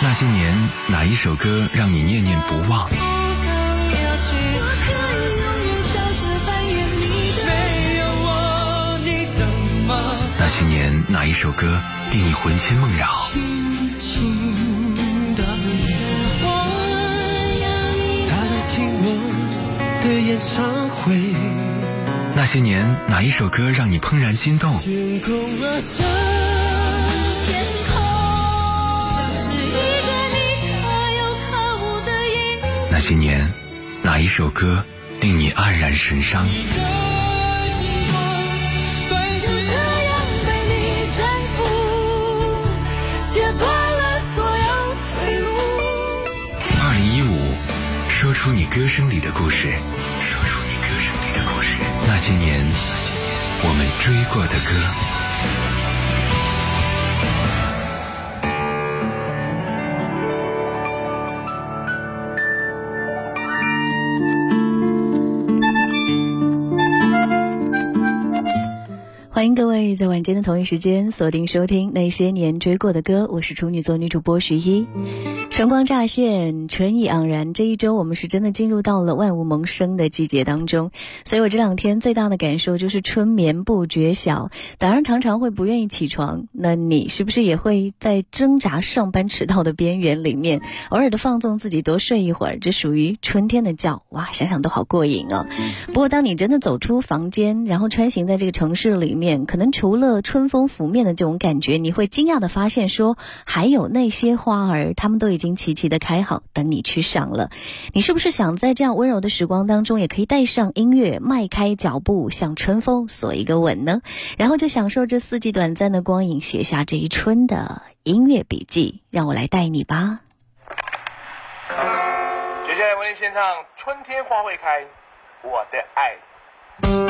那些年，哪一首歌让你念念不忘？那些年，哪一首歌令你魂牵梦绕？那些年，哪一首歌让你怦然心动？些年，哪一首歌令你黯然神伤？二零一五，说出你歌声里的故事。说出你歌声里的故事。那些年，我们追过的歌。在晚间的同一时间锁定收听那些年追过的歌，我是处女座女主播徐一。晨光乍现，春意盎然。这一周我们是真的进入到了万物萌生的季节当中，所以我这两天最大的感受就是春眠不觉晓，早上常常会不愿意起床。那你是不是也会在挣扎上班迟到的边缘里面，偶尔的放纵自己多睡一会儿？这属于春天的觉，哇，想想都好过瘾哦。不过当你真的走出房间，然后穿行在这个城市里面，可能除了春风拂面的这种感觉，你会惊讶的发现，说还有那些花儿，它们都已经。齐齐的开好，等你去赏了。你是不是想在这样温柔的时光当中，也可以带上音乐，迈开脚步，向春风索一个吻呢？然后就享受这四季短暂的光影，写下这一春的音乐笔记。让我来带你吧。接下来为您献唱《春天花会开》，我的爱。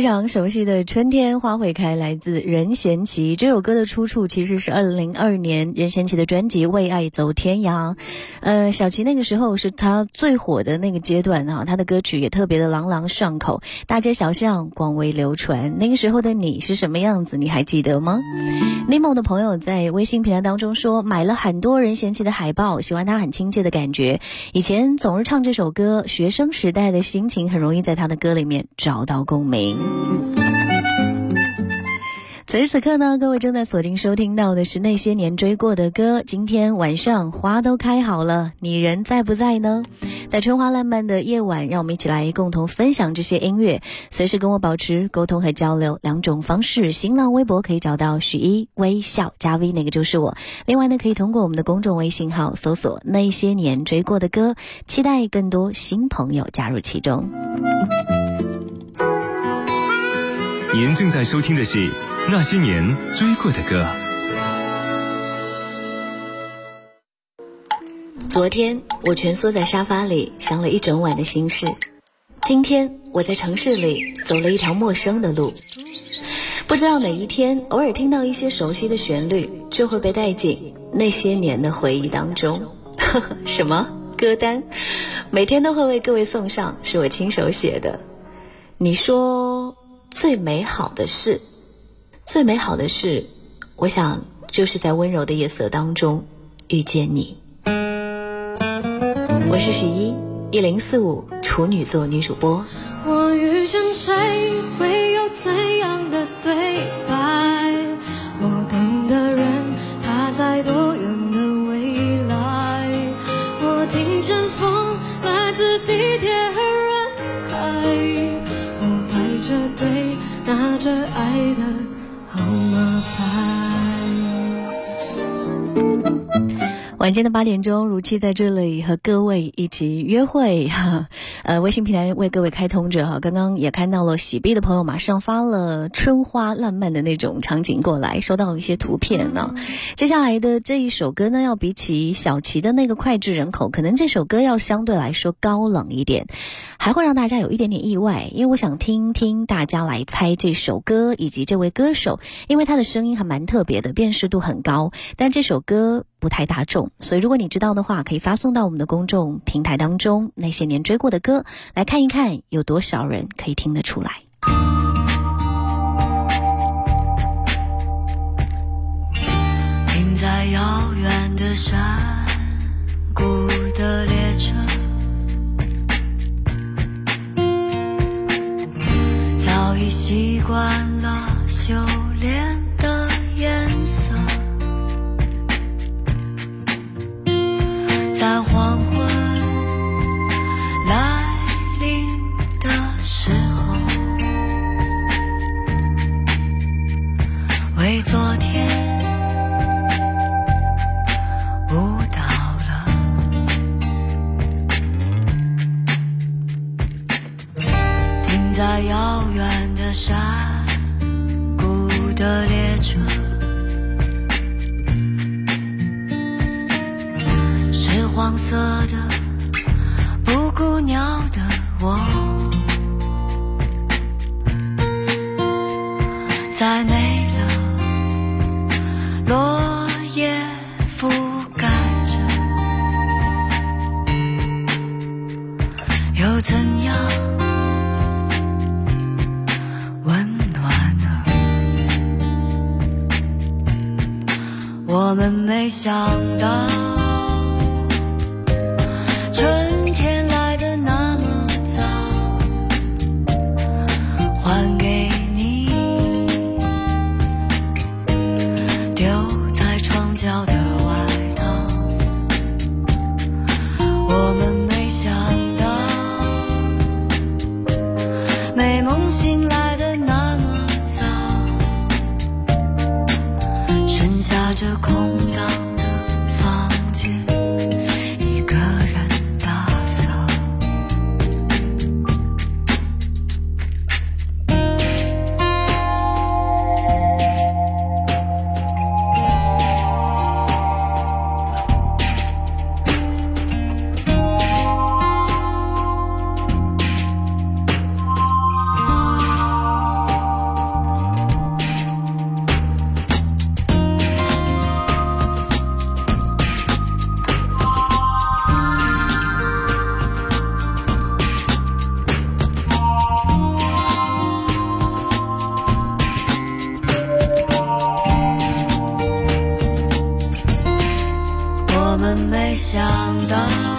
非常熟悉的《春天花会开》来自任贤齐。这首歌的出处其实是二零零二年任贤齐的专辑《为爱走天涯》。呃，小齐那个时候是他最火的那个阶段啊，他的歌曲也特别的朗朗上口，大街小巷广为流传。那个时候的你是什么样子？你还记得吗？尼莫的朋友在微信平台当中说，买了很多任贤齐的海报，喜欢他很亲切的感觉。以前总是唱这首歌，学生时代的心情很容易在他的歌里面找到共鸣。此时此刻呢，各位正在锁定收听到的是那些年追过的歌。今天晚上花都开好了，你人在不在呢？在春花烂漫的夜晚，让我们一起来共同分享这些音乐，随时跟我保持沟通和交流。两种方式：新浪微博可以找到许一微笑加 V，那个就是我；另外呢，可以通过我们的公众微信号搜索“那些年追过的歌”，期待更多新朋友加入其中。您正在收听的是《那些年追过的歌》。昨天我蜷缩在沙发里想了一整晚的心事，今天我在城市里走了一条陌生的路，不知道哪一天偶尔听到一些熟悉的旋律，就会被带进那些年的回忆当中。什么歌单？每天都会为各位送上，是我亲手写的。你说？最美好的事，最美好的事，我想就是在温柔的夜色当中遇见你。我是十一，一零四五处女座女主播。我遇见谁会有怎着爱的晚间的八点钟，如期在这里和各位一起约会。哈，呃，微信平台为各位开通着哈，刚刚也看到了喜币的朋友马上发了春花烂漫的那种场景过来，收到一些图片呢。接下来的这一首歌呢，要比起小齐的那个脍炙人口，可能这首歌要相对来说高冷一点，还会让大家有一点点意外，因为我想听听大家来猜这首歌以及这位歌手，因为他的声音还蛮特别的，辨识度很高，但这首歌不太大众。所以，如果你知道的话，可以发送到我们的公众平台当中。那些年追过的歌，来看一看有多少人可以听得出来。停在遥远的山我，美梦醒来想到。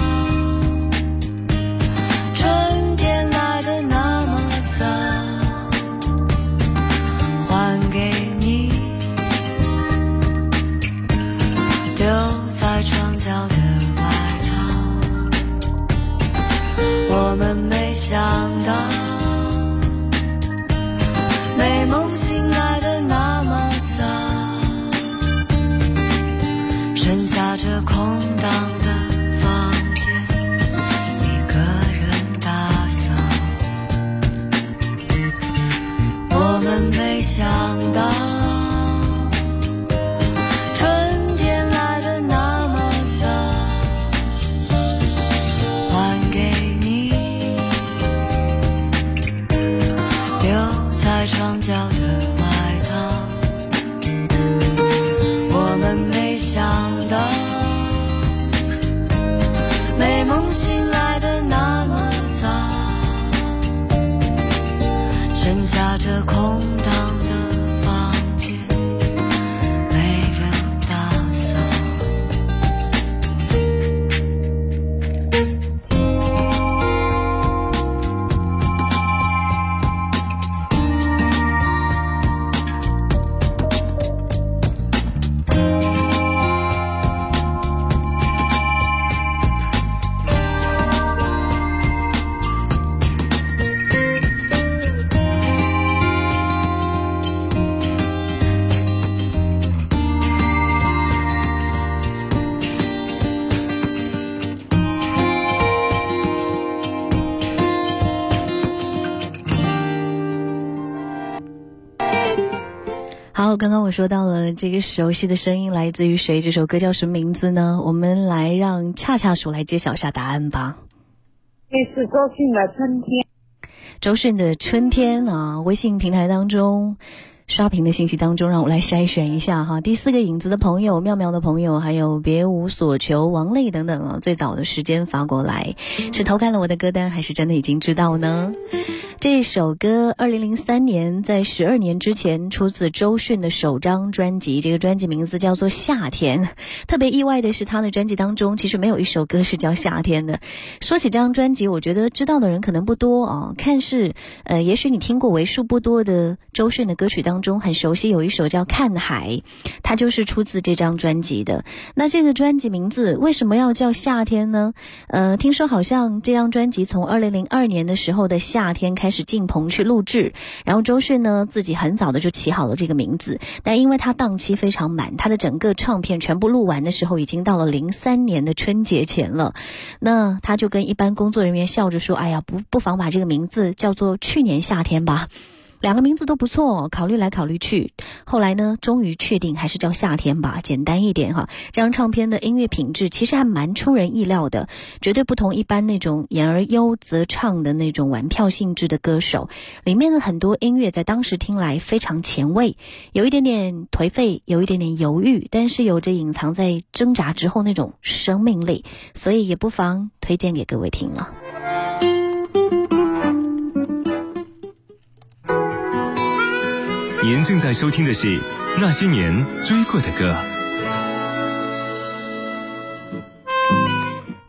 刚刚我说到了这个熟悉的声音来自于谁？这首歌叫什么名字呢？我们来让恰恰鼠来揭晓一下答案吧。这是周迅的《春天》。周迅的《春天》啊，微信平台当中刷屏的信息当中，让我来筛选一下哈。第四个影子的朋友、妙妙的朋友，还有别无所求、王磊等等啊，最早的时间发过来，是偷看了我的歌单，还是真的已经知道呢？这首歌，二零零三年，在十二年之前出自周迅的首张专辑，这个专辑名字叫做《夏天》。特别意外的是，他的专辑当中其实没有一首歌是叫《夏天》的。说起这张专辑，我觉得知道的人可能不多啊。看似，呃，也许你听过为数不多的周迅的歌曲当中，很熟悉有一首叫《看海》，它就是出自这张专辑的。那这个专辑名字为什么要叫《夏天》呢？呃，听说好像这张专辑从二零零二年的时候的夏天开始进棚去录制，然后周迅呢自己很早的就起好了这个名字，但因为他档期非常满，他的整个唱片全部录完的时候已经到了零三年的春节前了，那他就跟一般工作人员笑着说：“哎呀，不不妨把这个名字叫做去年夏天吧。”两个名字都不错，考虑来考虑去，后来呢，终于确定还是叫夏天吧，简单一点哈。这张唱片的音乐品质其实还蛮出人意料的，绝对不同一般那种言而优则唱的那种玩票性质的歌手。里面的很多音乐在当时听来非常前卫，有一点点颓废，有一点点犹豫，但是有着隐藏在挣扎之后那种生命力，所以也不妨推荐给各位听了。您正在收听的是《那些年追过的歌》。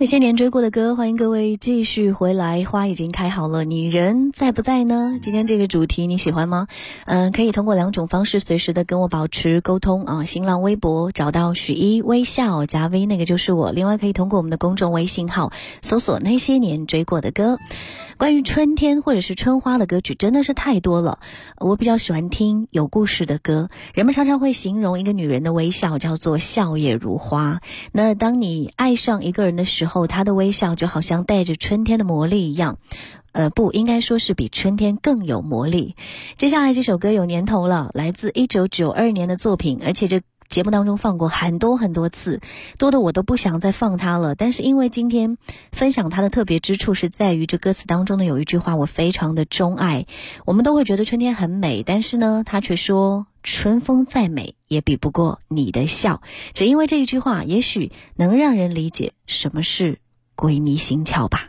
那些年追过的歌，欢迎各位继续回来。花已经开好了，你人在不在呢？今天这个主题你喜欢吗？嗯、可以通过两种方式随时的跟我保持沟通啊。新浪微博找到许一微笑加 V，那个就是我。另外可以通过我们的公众微信号搜索“那些年追过的歌”。关于春天或者是春花的歌曲真的是太多了，我比较喜欢听有故事的歌。人们常常会形容一个女人的微笑叫做笑靥如花。那当你爱上一个人的时候，她的微笑就好像带着春天的魔力一样。呃，不应该说是比春天更有魔力。接下来这首歌有年头了，来自一九九二年的作品，而且这节目当中放过很多很多次，多的我都不想再放它了。但是因为今天分享它的特别之处是在于这歌词当中的有一句话我非常的钟爱。我们都会觉得春天很美，但是呢，他却说春风再美也比不过你的笑。只因为这一句话，也许能让人理解什么是鬼迷心窍吧。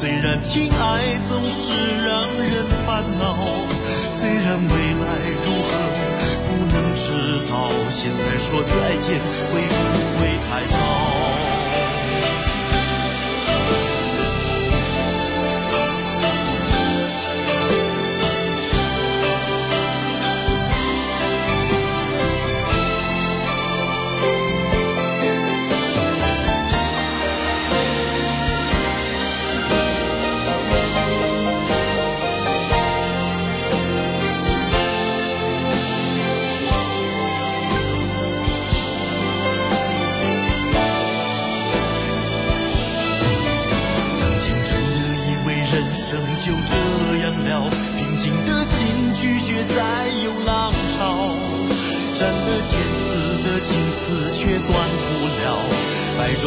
虽然情爱总是让人烦恼，虽然未来如何不能知道，现在说再见会不会太早？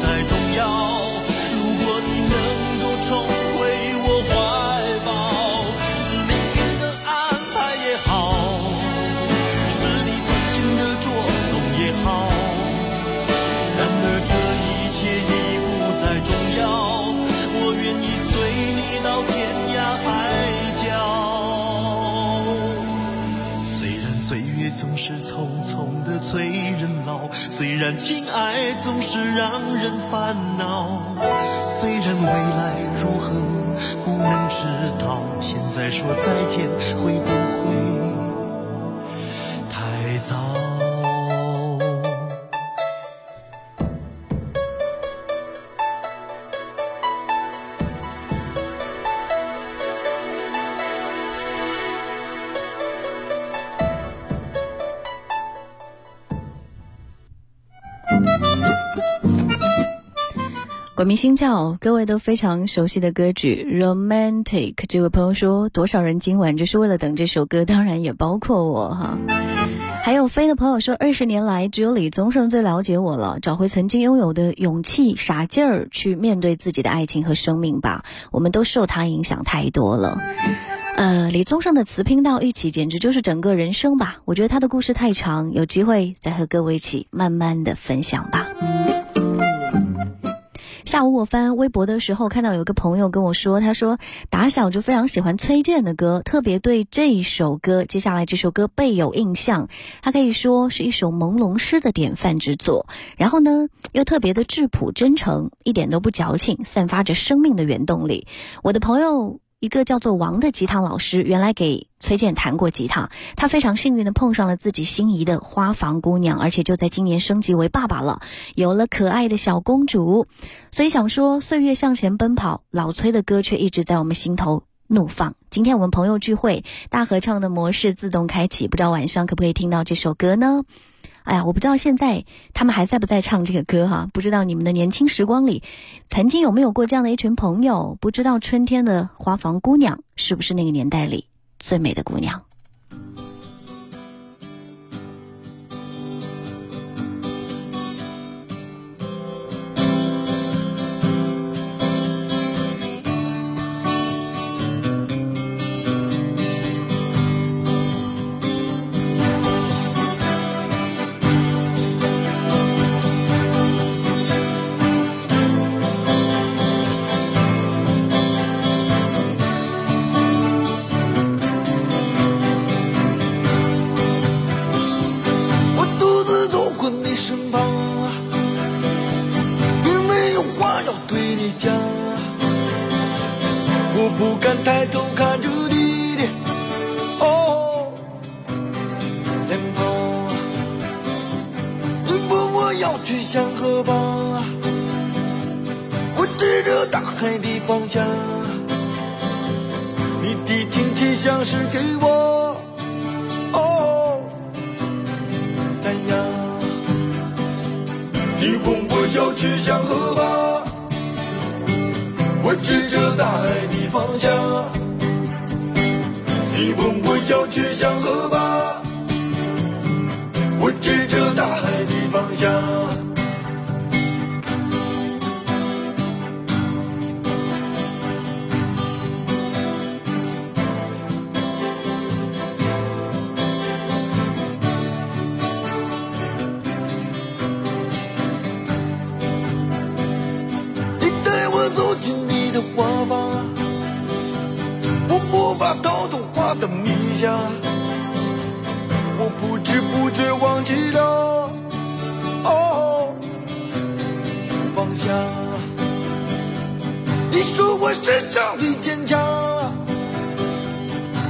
在重要。然情爱总是让人烦恼，虽然未来如何不能知道，现在说再见会不会太早？鬼迷心窍，各位都非常熟悉的歌曲《Romantic》。这位朋友说，多少人今晚就是为了等这首歌，当然也包括我哈。还有飞的朋友说，二十年来只有李宗盛最了解我了，找回曾经拥有的勇气、傻劲儿，去面对自己的爱情和生命吧。我们都受他影响太多了。呃，李宗盛的词拼到一起，简直就是整个人生吧。我觉得他的故事太长，有机会再和各位一起慢慢的分享吧。下午我翻微博的时候，看到有个朋友跟我说，他说打小就非常喜欢崔健的歌，特别对这一首歌，接下来这首歌倍有印象。他可以说是一首朦胧诗的典范之作，然后呢又特别的质朴真诚，一点都不矫情，散发着生命的原动力。我的朋友。一个叫做王的吉他老师，原来给崔健弹过吉他。他非常幸运的碰上了自己心仪的花房姑娘，而且就在今年升级为爸爸了，有了可爱的小公主。所以想说，岁月向前奔跑，老崔的歌却一直在我们心头怒放。今天我们朋友聚会，大合唱的模式自动开启，不知道晚上可不可以听到这首歌呢？哎呀，我不知道现在他们还在不在唱这个歌哈？不知道你们的年轻时光里，曾经有没有过这样的一群朋友？不知道春天的花房姑娘是不是那个年代里最美的姑娘？要去向何方？我指着大海的方向。你的亲切像是给我哦赞扬。你问我要去向何方？我指着大海的方向。你问我要去向何方？我指着大海的方向。走进你的花房，我无法逃脱花的迷香，我不知不觉忘记了哦放下。你说我世上最坚强，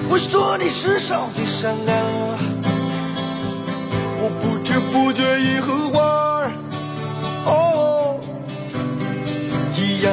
我说你世上最善良，我不知不觉已和花儿哦。一样。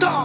让